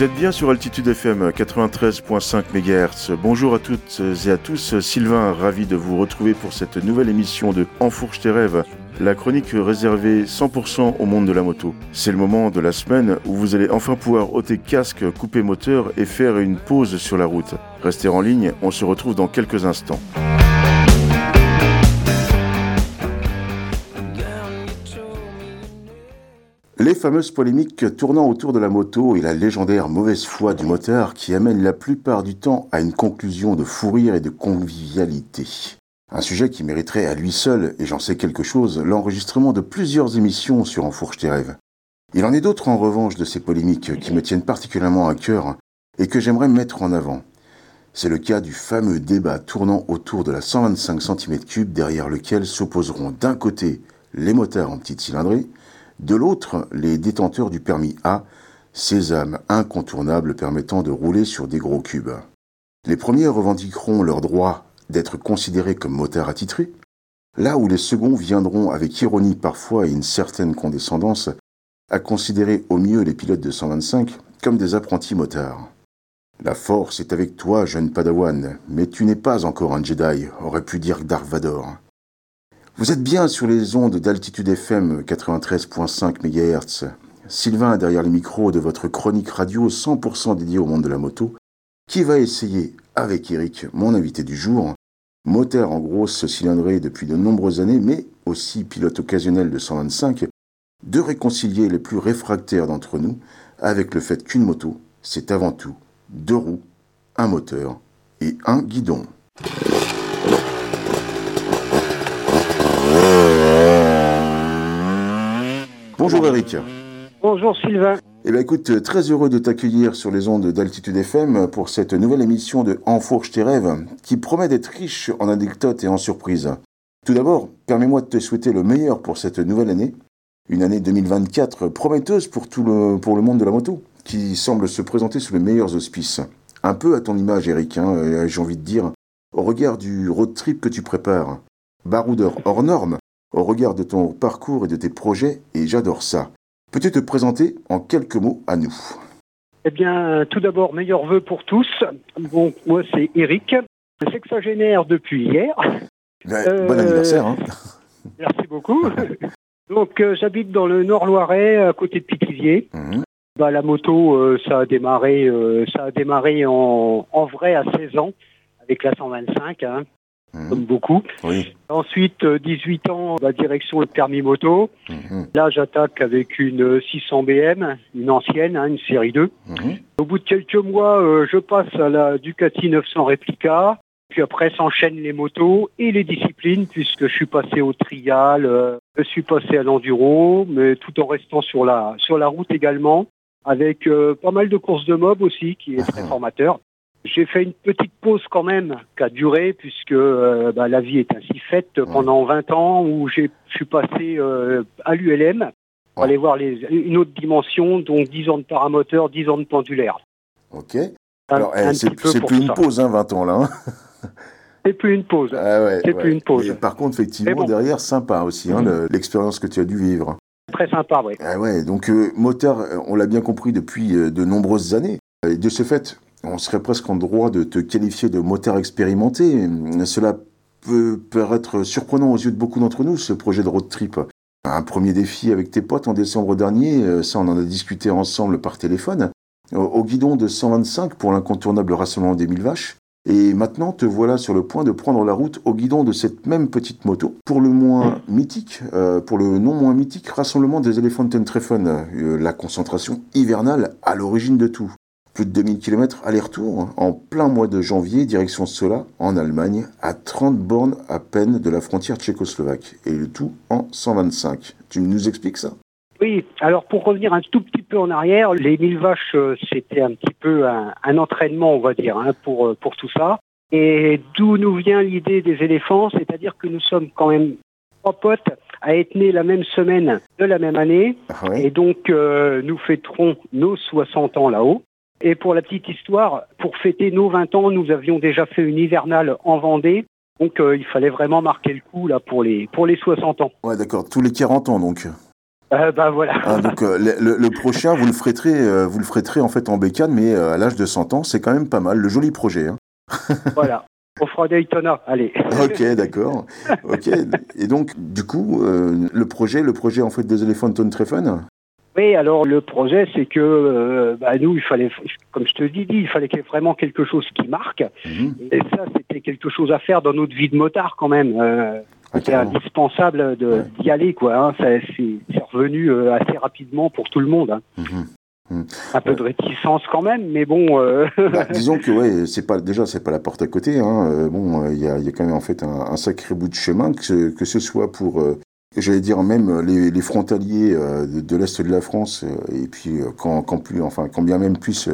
Vous êtes bien sur Altitude FM 93.5 MHz. Bonjour à toutes et à tous. Sylvain, ravi de vous retrouver pour cette nouvelle émission de Enfourche tes rêves, la chronique réservée 100% au monde de la moto. C'est le moment de la semaine où vous allez enfin pouvoir ôter casque, couper moteur et faire une pause sur la route. Restez en ligne, on se retrouve dans quelques instants. Les fameuses polémiques tournant autour de la moto et la légendaire mauvaise foi du moteur qui amène la plupart du temps à une conclusion de fou rire et de convivialité. Un sujet qui mériterait à lui seul, et j'en sais quelque chose, l'enregistrement de plusieurs émissions sur Enfourche tes rêves. Il en est d'autres en revanche de ces polémiques qui me tiennent particulièrement à cœur et que j'aimerais mettre en avant. C'est le cas du fameux débat tournant autour de la 125 cm3 derrière lequel s'opposeront d'un côté les moteurs en petite cylindrée de l'autre, les détenteurs du permis A, sésame incontournable permettant de rouler sur des gros cubes. Les premiers revendiqueront leur droit d'être considérés comme motards attitrés, là où les seconds viendront avec ironie parfois et une certaine condescendance à considérer au mieux les pilotes de 125 comme des apprentis motards. La force est avec toi, jeune padawan, mais tu n'es pas encore un Jedi, aurait pu dire Dark Vador. Vous êtes bien sur les ondes d'altitude FM 93.5 MHz. Sylvain derrière les micros de votre chronique radio 100% dédiée au monde de la moto, qui va essayer, avec Eric, mon invité du jour, moteur en grosse cylindrée depuis de nombreuses années, mais aussi pilote occasionnel de 125, de réconcilier les plus réfractaires d'entre nous avec le fait qu'une moto, c'est avant tout deux roues, un moteur et un guidon. Bonjour Eric. Bonjour Sylvain. Eh bien écoute, très heureux de t'accueillir sur les ondes d'Altitude FM pour cette nouvelle émission de Enfourche tes rêves qui promet d'être riche en anecdotes et en surprises. Tout d'abord, permets-moi de te souhaiter le meilleur pour cette nouvelle année, une année 2024 prometteuse pour tout le, pour le monde de la moto, qui semble se présenter sous les meilleurs auspices. Un peu à ton image Eric, hein, j'ai envie de dire, au regard du road trip que tu prépares. Baroudeur hors norme, au regard de ton parcours et de tes projets, et j'adore ça. Peux-tu te présenter en quelques mots à nous? Eh bien, tout d'abord, meilleurs vœux pour tous. Bon, moi, c'est Eric, sexagénaire depuis hier. Ben, bon euh, anniversaire. Hein. Merci beaucoup. Donc, euh, j'habite dans le Nord-Loiret, à côté de Pithiviers. Mhm. Bah, la moto, euh, ça a démarré, ça a démarré en, en, vrai à 16 ans avec la 125. Hein. Mhm. comme beaucoup. Ensuite, 18 euh, ans, la direction le permis moto. Mhm. Là, j'attaque avec une 600 BM, une ancienne, hein, une série 2. Mhm. Au bout de quelques mois, euh, je passe à la Ducati 900 Replica. Puis après, s'enchaînent les motos et les disciplines, puisque je suis passé au trial, euh, je suis passé à l'enduro, mais tout en restant sur la, sur la route également, avec pas mal de courses de mob aussi, qui est très formateur. J'ai fait une petite pause quand même, qui a duré, puisque euh, bah, la vie est ainsi faite pendant 20 ans, où je suis passé euh, à l'ULM pour aller voir les, une autre dimension, donc 10 ans de paramoteur, 10 ans de pendulaire. Ok. Alors, eh, c'est plus une pause, hein, 20 ans là. Hein. c'est plus une pause. Ah c'est plus une pause. par contre, effectivement, derrière, sympa aussi, hein, mm. l'expérience que tu as dû vivre. Très sympa, oui. Ah ouais, donc euh, moteur, on l'a bien compris depuis de nombreuses années. Et de ce fait, on serait presque en droit de te qualifier de moteur expérimenté. Cela peut paraître surprenant aux yeux de beaucoup d'entre nous, ce projet de road trip. Un premier défi avec tes potes en décembre dernier, ça on en a discuté ensemble par téléphone, au guidon de 125 pour l'incontournable rassemblement des mille vaches. Et maintenant, te voilà sur le point de prendre la route au guidon de cette même petite moto pour le moins mythique, euh, pour le non moins mythique rassemblement des Elephant Treffen, euh, la concentration hivernale à l'origine de tout. Plus de 2000 km aller-retour en plein mois de janvier, direction Sola, en Allemagne, à 30 bornes à peine de la frontière tchécoslovaque. Et le tout en 125. Tu nous expliques ça? Oui, alors pour revenir un tout petit peu en arrière, les 1000 vaches, euh, c'était un petit peu un, entraînement, on va dire, hein, pour, euh, pour tout ça. Et d'où nous vient l'idée des éléphants, c'est-à-dire que nous sommes quand même trois potes à être nés la même semaine de la même année. Ah Et donc, euh, nous fêterons nos 60 ans là-haut. Et pour la petite histoire, pour fêter nos 20 ans, nous avions déjà fait une hivernale en Vendée. Donc euh, il fallait vraiment marquer le coup là pour les pour les 60 ans. Ouais, d'accord, tous les 40 ans donc. bah voilà. Ah, donc le, prochain, vous le ferez, vous le ferez en fait en bécane, mais à l'âge de 100 ans, c'est quand même pas mal. Le joli projet. Hein. voilà. On fera Daytona, allez. ok, d'accord. Ok. Et donc, du coup, le projet, le projet en fait des Elephant on Treffen oui, alors le projet, c'est que euh, bah, nous, il fallait, comme je te dis, il fallait qu'il y ait vraiment quelque chose qui marque. Mhm. Et ça, c'était quelque chose à faire dans notre vie de motard quand même. Euh, c'était indispensable d'y aller, quoi. Hein. C'est revenu euh, assez rapidement pour tout le monde. Hein. Mhm. Mhm. Un peu de réticence quand même, mais bon. Bah, disons que ouais, c'est pas déjà c'est pas la porte à côté. Hein. bon, il y a, y, a, quand même en fait un, sacré bout de chemin que ce, que ce soit pour J'allais dire même les, frontaliers euh, de, l'Est de la France, euh, et puis euh, quand, plus, enfin, quand bien même plus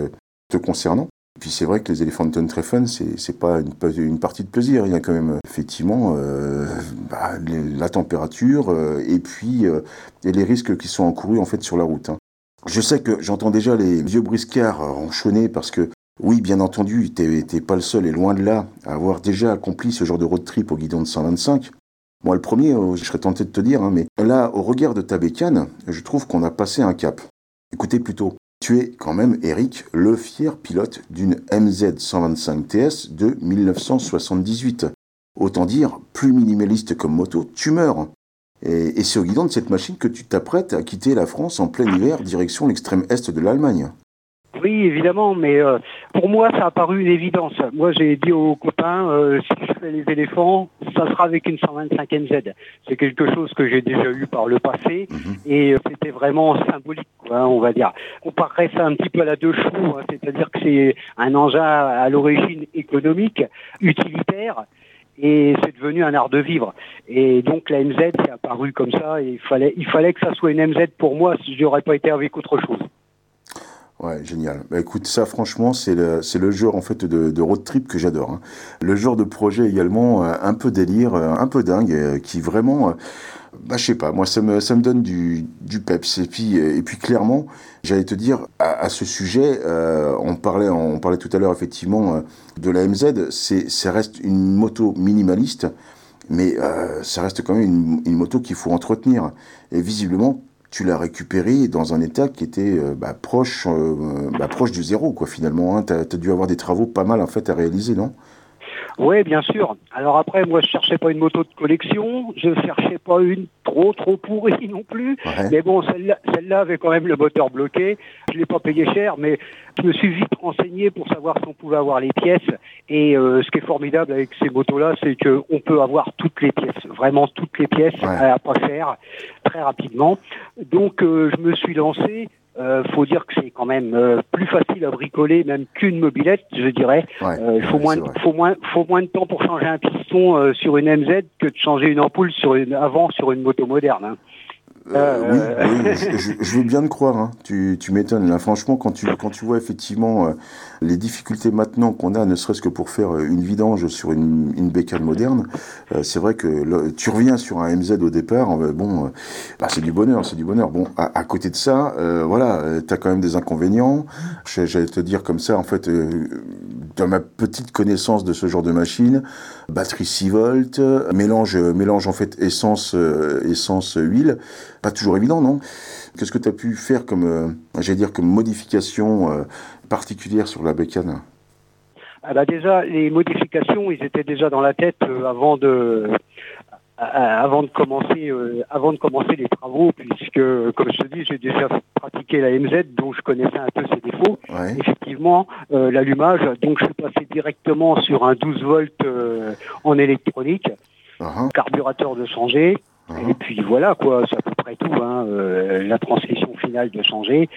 te concernant. Et puis c'est vrai que les éléphants Treffen, c'est, c'est pas une, partie de plaisir. Il y a quand même effectivement bah, la température et puis et les risques qui sont encourus en fait sur la route. Hein. Je sais que j'entends déjà les vieux briscards enchaîner parce que oui, bien entendu, t'es, t'es pas le seul et loin de là à avoir déjà accompli ce genre de road trip au guidon de 125. Moi, le premier, euh, je serais tenté de te dire, hein, mais là, au regard de ta bécane, je trouve qu'on a passé un cap. Écoutez plutôt, tu es quand même, Eric, le fier pilote d'une MZ 125 TS de 1978. Autant dire, plus minimaliste comme moto, tu meurs. Et, c'est au guidon de cette machine que tu t'apprêtes à quitter la France en plein hiver, direction l'extrême est de l'Allemagne. Oui, évidemment, mais euh, pour moi, ça a paru une évidence. Moi, j'ai dit aux copains, euh, si je fais les éléphants, ça sera avec une 125 NZ. C'est quelque chose que j'ai déjà eu par le passé, mhm. et euh, c'était vraiment symbolique, quoi, on va dire. On comparerait ça un petit peu à la deux chevaux, hein, c'est-à-dire que c'est un engin à l'origine économique, utilitaire, et c'est devenu un art de vivre. Et donc la MZ c'est apparu comme ça, et il fallait, il fallait que ça soit une MZ pour moi, si j'aurais pas été avec autre chose. Ouais, génial. Bah, écoute, ça, franchement, c'est le, c'est le genre en fait de, de road trip que j'adore. Hein. Le genre de projet également euh, un peu délire, euh, un peu dingue, euh, qui vraiment, bah, je sais pas, moi, ça me, ça me donne du, du peps. Et puis, et puis clairement, j'allais te dire, à, ce sujet, on parlait, on parlait tout à l'heure effectivement de la MZ. C'est, ça reste une moto minimaliste, mais ça reste quand même une, une moto qu'il faut entretenir. Et visiblement, tu l'as récupéré dans un état qui était euh, bah, proche, euh, bah, proche du zéro, quoi, finalement. Hein. Tu as, dû avoir des travaux pas mal, en fait, à réaliser, non? Oui, bien sûr. Alors après, moi, je cherchais pas une moto de collection, je cherchais pas une trop trop pourrie non plus. Mais bon, celle-là, celle-là avait quand même le moteur bloqué. Je l'ai pas payé cher, mais je me suis vite renseigné pour savoir si on pouvait avoir les pièces. Et euh, ce qui est formidable avec ces motos-là, c'est qu'on peut avoir toutes les pièces, vraiment toutes les pièces à pas cher, très rapidement. Donc, euh, je me suis lancé euh, faut dire que c'est quand même euh, plus facile à bricoler même qu'une mobilette, je dirais. Euh, il faut moins, faut moins, faut moins de temps pour changer un piston euh, sur une MZ que de changer une ampoule sur une avant sur une moto moderne. Hein. Euh, oui, je, veux bien te croire. Hein. Tu, tu m'étonnes. Là, franchement, quand tu, quand tu vois effectivement euh, les difficultés maintenant qu'on a, ne serait-ce que pour faire euh, une vidange sur une, une bécane moderne, c'est vrai que tu reviens sur un MZ au départ. bon, bah, c'est du bonheur, c'est du bonheur. Bon, à, côté de ça, voilà, tu as quand même des inconvénients. J'allais te dire comme ça, en fait, dans ma petite connaissance de ce genre de machine, batterie 6 volts, mélange, mélange en fait essence, essence huile. Pas toujours évident, non? Qu'est-ce que tu as pu faire comme, euh, j'allais dire, comme modification euh, particulière sur la bécane? Ah bah déjà, les modifications, ils étaient déjà dans la tête euh, avant de avant de commencer avant de commencer les travaux puisque comme je te dis j'ai déjà pratiqué la MZ donc je connaissais un peu ses défauts. Effectivement l'allumage donc je suis passé directement sur un 12 volts en électronique. Uh-huh. carburateur de changer et puis voilà quoi, c'est à peu près tout. Hein. Euh, la transmission finale de changer.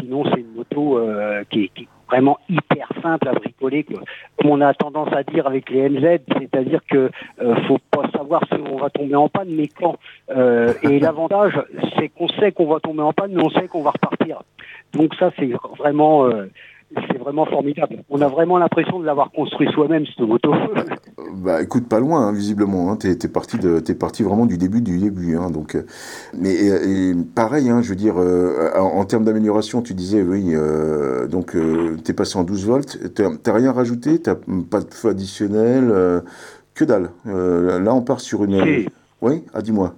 Sinon, c'est une moto euh, qui, est, vraiment hyper simple à bricoler. Quoi. Comme on a tendance à dire avec les MZ, c'est-à-dire que euh, faut pas savoir si on va tomber en panne, mais quand. et l'avantage, c'est qu'on sait qu'on va tomber en panne, mais on sait qu'on va repartir. Donc ça, c'est vraiment c'est vraiment formidable. On a vraiment l'impression de l'avoir construit soi-même, cette moto. bah écoute, pas loin, hein, visiblement. Hein. T'es es parti, de, es parti vraiment du début du début. Hein, donc, euh, mais pareil, hein, je veux dire, euh, en, termes d'amélioration, tu disais, oui, euh, donc t'es passé en 12 volts. T'as rien rajouté? T'as pas de feu additionnel Que dalle. là, on part sur une... Oui, ah, dis-moi.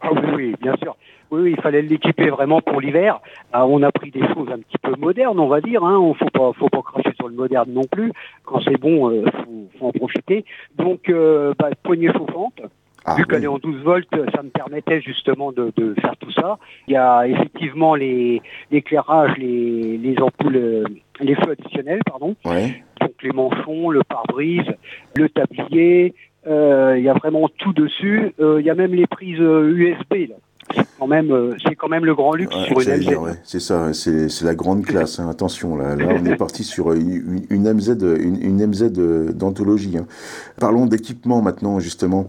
Ah oui, oui, bien sûr. Oui, il fallait l'équiper vraiment pour l'hiver. Ah, on a pris des choses un petit peu modernes, on va dire. Hein. On faut pas, faut pas cracher sur le moderne non plus. Quand c'est bon, il faut, en profiter. Donc, bah, poignée chauffante. Ah Vu qu'elle est en 12 volts, ça me permettait justement de, faire tout ça. Il y a effectivement l'éclairage, les, les, ampoules, euh, les feux additionnels, pardon. Donc les manchons, le pare-brise, le tablier. Euh, il y a vraiment tout dessus. Euh, il y a même les prises USB là quand même, euh, c'est quand même le grand luxe sur une MZ. c'est ça, c'est la grande classe. Hein. Attention, là, là, on est parti sur une, une MZ, une, MZ d'anthologie. Hein. Parlons d'équipement maintenant, justement.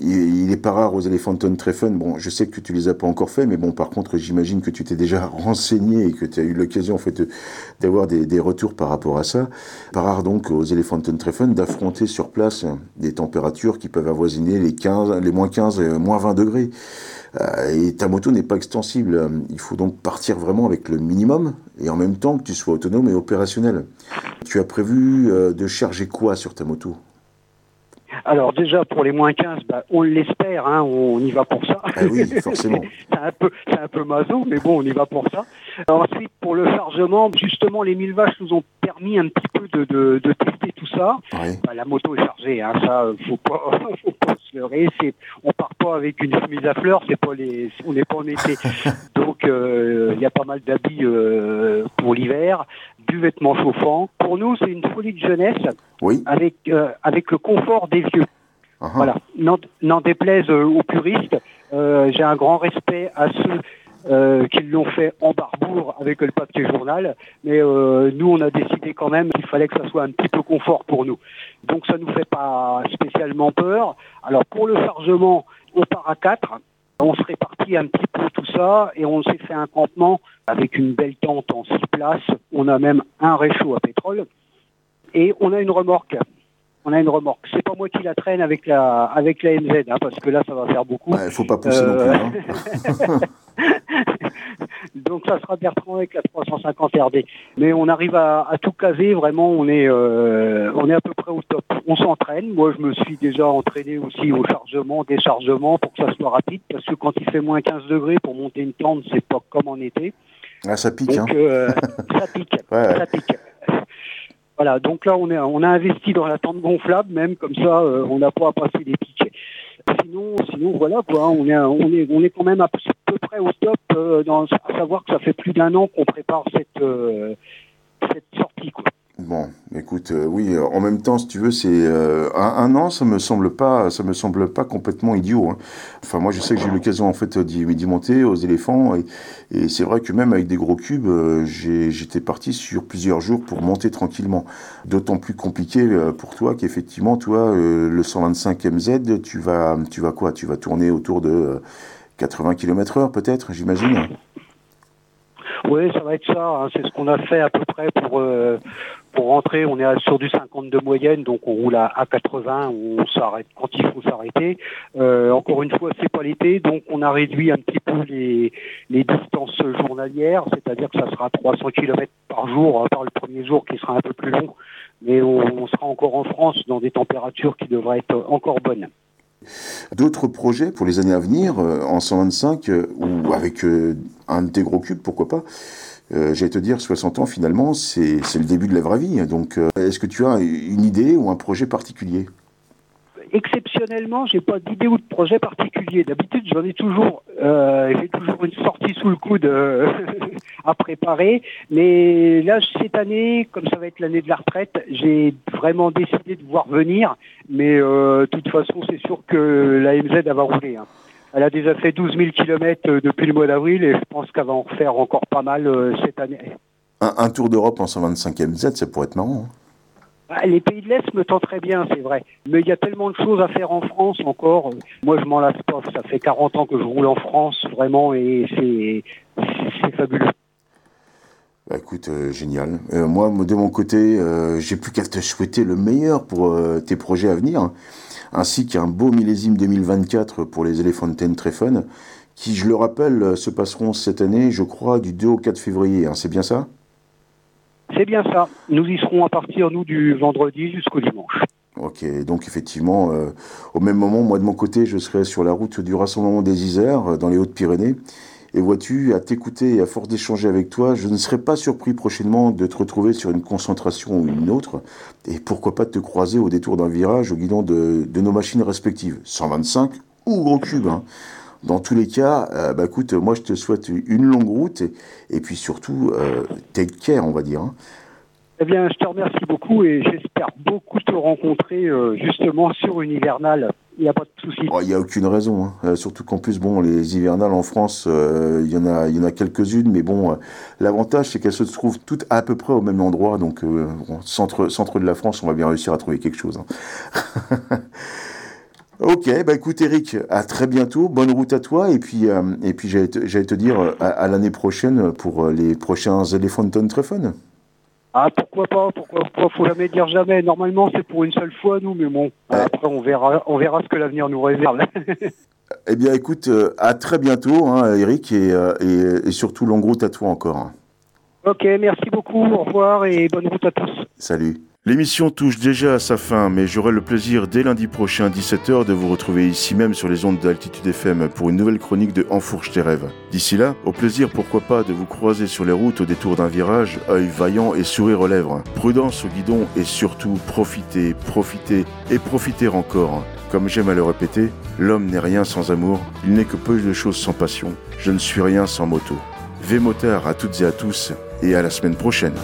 Il, est pas rare aux Elephanton Treffen. Bon, je sais que tu les as pas encore fait, mais bon, par contre, j'imagine que tu t'es déjà renseigné et que tu as eu l'occasion, en fait, d'avoir des, des, retours par rapport à ça. Pas rare donc aux Elephanton Treffen d'affronter sur place des températures qui peuvent avoisiner les 15, les moins 15, moins 20 degrés. Euh, et ta moto n'est pas extensible. Il faut donc partir vraiment avec le minimum et en même temps que tu sois autonome et opérationnel. Tu as prévu euh, de charger quoi sur ta moto? Alors déjà pour les moins 15, bah, on l'espère, hein, on y va pour ça. Ah oui, forcément. c'est un peu, c'est un peu maso, mais bon, on y va pour ça. ensuite pour le chargement, justement les 1000 vaches nous ont permis un petit peu de, de, de tester tout ça. Bah, la moto est chargée, hein, ça faut pas, faut pas se leurrer. C'est, on part pas avec une chemise à fleurs, c'est pas les, on n'est pas en été. Donc euh, il y a pas mal d'habits euh, pour l'hiver, du vêtement chauffant. Pour nous, c'est une folie de jeunesse, oui. avec euh, avec le confort des vieux. Uh-huh. Voilà, n'en déplaise aux puristes, j'ai un grand respect à ceux euh, qu'ils l'ont fait en barbour avec le papier journal, mais euh, nous on a décidé quand même qu'il fallait que ça soit un petit peu confort pour nous. Donc ça nous fait pas spécialement peur. Alors pour le chargement, on part à 4. On se répartit un petit peu tout ça et on s'est fait un campement avec une belle tente en 6 places. On a même un réchaud à pétrole et on a une remorque on a une remorque. C'est pas moi qui la traîne avec la avec la MZ, hein, parce que là ça va faire beaucoup. Il ne faut pas pousser non plus. Hein. Donc ça sera Bertrand avec la 350 RD. Mais on arrive à, tout caser, vraiment on est euh, on est à peu près au top. On s'entraîne. Moi je me suis déjà entraîné aussi au chargement, déchargement pour que ça soit rapide, parce que quand il fait moins 15 degrés pour monter une tente, c'est pas comme en été. Ah ça pique. Donc, hein. euh, ça pique. Ça pique. Voilà, donc là on, est, on a investi dans la tente gonflable, même comme ça euh, on n'a pas à passer des pics. Sinon, sinon voilà quoi, on est, on est, on est quand même à peu près au top, euh, dans, à savoir que ça fait plus d'un an qu'on prépare cette, euh, cette sortie quoi. Bon, écoute, euh, oui, en même temps, si tu veux, c'est euh, un, an, ça me semble pas, ça me semble pas complètement idiot. Hein. Enfin, moi, je sais que j'ai eu l'occasion en fait d'y monter aux éléphants, et, c'est vrai que même avec des gros cubes, euh, j'étais parti sur plusieurs jours pour monter tranquillement. D'autant plus compliqué pour toi qu'effectivement, toi, le 125 MZ, tu vas, tu vas quoi? Tu vas tourner autour de 80 km/h, peut-être, j'imagine? Oui, ça va être ça. Hein. C'est ce qu'on a fait à peu près pour pour rentrer, on est sur du 52 moyenne, donc on roule à, 80, on s'arrête quand il faut s'arrêter. Euh, encore une fois, c'est pas l'été, donc on a réduit un petit peu les, distances journalières, c'est-à-dire que ça sera 300 km par jour, à part le premier jour qui sera un peu plus long, mais on, sera encore en France dans des températures qui devraient être encore bonnes. D'autres projets pour les années à venir, euh, en 125, euh, ou avec un de tes gros cubes, pourquoi pas euh, j'allais te dire, 60 ans finalement, c'est le début de la vraie vie. Donc, euh, est-ce que tu as une idée ou un projet particulier? Exceptionnellement, j'ai pas d'idée ou de projet particulier. D'habitude, j'en ai toujours, euh, j'ai toujours une sortie sous le coude euh, à préparer. Mais là, cette année, comme ça va être l'année de la retraite, j'ai vraiment décidé de voir venir. Mais de toute façon, c'est sûr que la MZ va rouler. Hein. Elle a déjà fait 12 000 km depuis le mois d'avril et je pense qu'elle va en refaire encore pas mal euh, cette année. Un, tour d'Europe en 125e Z, ça pourrait être marrant. Hein. Ah, les pays de l'Est me tenteraient bien, c'est vrai. Mais il y a tellement de choses à faire en France encore. Moi, je m'en lasse pas. Ça fait 40 ans que je roule en France, vraiment, et c'est fabuleux. Bah, écoute, euh, génial. Euh, moi, de mon côté, j'ai plus qu'à te souhaiter le meilleur pour tes projets à venir ainsi qu'un beau millésime 2024 pour les Elephantine Treffen, qui, je le rappelle, se passeront cette année, je crois, du 2 au 4 février. Hein, c'est bien ça? C'est bien ça. Nous y serons à partir, nous, du vendredi jusqu'au dimanche. Ok, donc effectivement, euh, au même moment, moi de mon côté, je serai sur la route du Rassemblement des Isères, dans les Hautes-Pyrénées. Et vois-tu, à t'écouter et à force d'échanger avec toi, je ne serais pas surpris prochainement de te retrouver sur une concentration ou une autre, et pourquoi pas te croiser au détour d'un virage au guidon de, nos machines respectives, 125 ou gros cube. Hein. Dans tous les cas, euh, bah écoute, moi je te souhaite une longue route et, puis surtout, euh, take care, on va dire. Hein. Eh bien, je te remercie beaucoup et j'espère beaucoup te rencontrer euh, justement sur une hivernale. Il n'y a pas de souci. Oh, il n'y a aucune raison. Hein. Euh, surtout qu'en plus, bon, les hivernales en France, euh, il y en a, a quelques-unes, mais bon, l'avantage c'est qu'elles se trouvent toutes à peu près au même endroit. Donc, centre, centre de la France, on va bien réussir à trouver quelque chose. Hein. Ok, bah écoute Eric, à très bientôt, bonne route à toi et puis et puis j'allais te, dire à, l'année prochaine pour les prochains Elephant Fun. Ah, pourquoi pas, pourquoi pas, faut jamais dire jamais? Normalement, c'est pour une seule fois, nous, mais bon, après, on verra, on verra ce que l'avenir nous réserve. eh bien, écoute, euh, à très bientôt, hein, Eric, euh, et, et, surtout, longue route à toi encore. Ok, merci beaucoup, au revoir et bonne route à tous. Salut. L'émission touche déjà à sa fin, mais j'aurai le plaisir dès lundi prochain 17h de vous retrouver ici même sur les ondes d'Altitude FM pour une nouvelle chronique de Enfourche tes rêves. D'ici là, au plaisir pourquoi pas de vous croiser sur les routes au détour d'un virage, œil vaillant et sourire aux lèvres. Prudence au guidon et surtout profitez, profitez et profitez encore. Comme j'aime à le répéter, l'homme n'est rien sans amour, il n'est que peu de choses sans passion, je ne suis rien sans moto. V motard à toutes et à tous et à la semaine prochaine.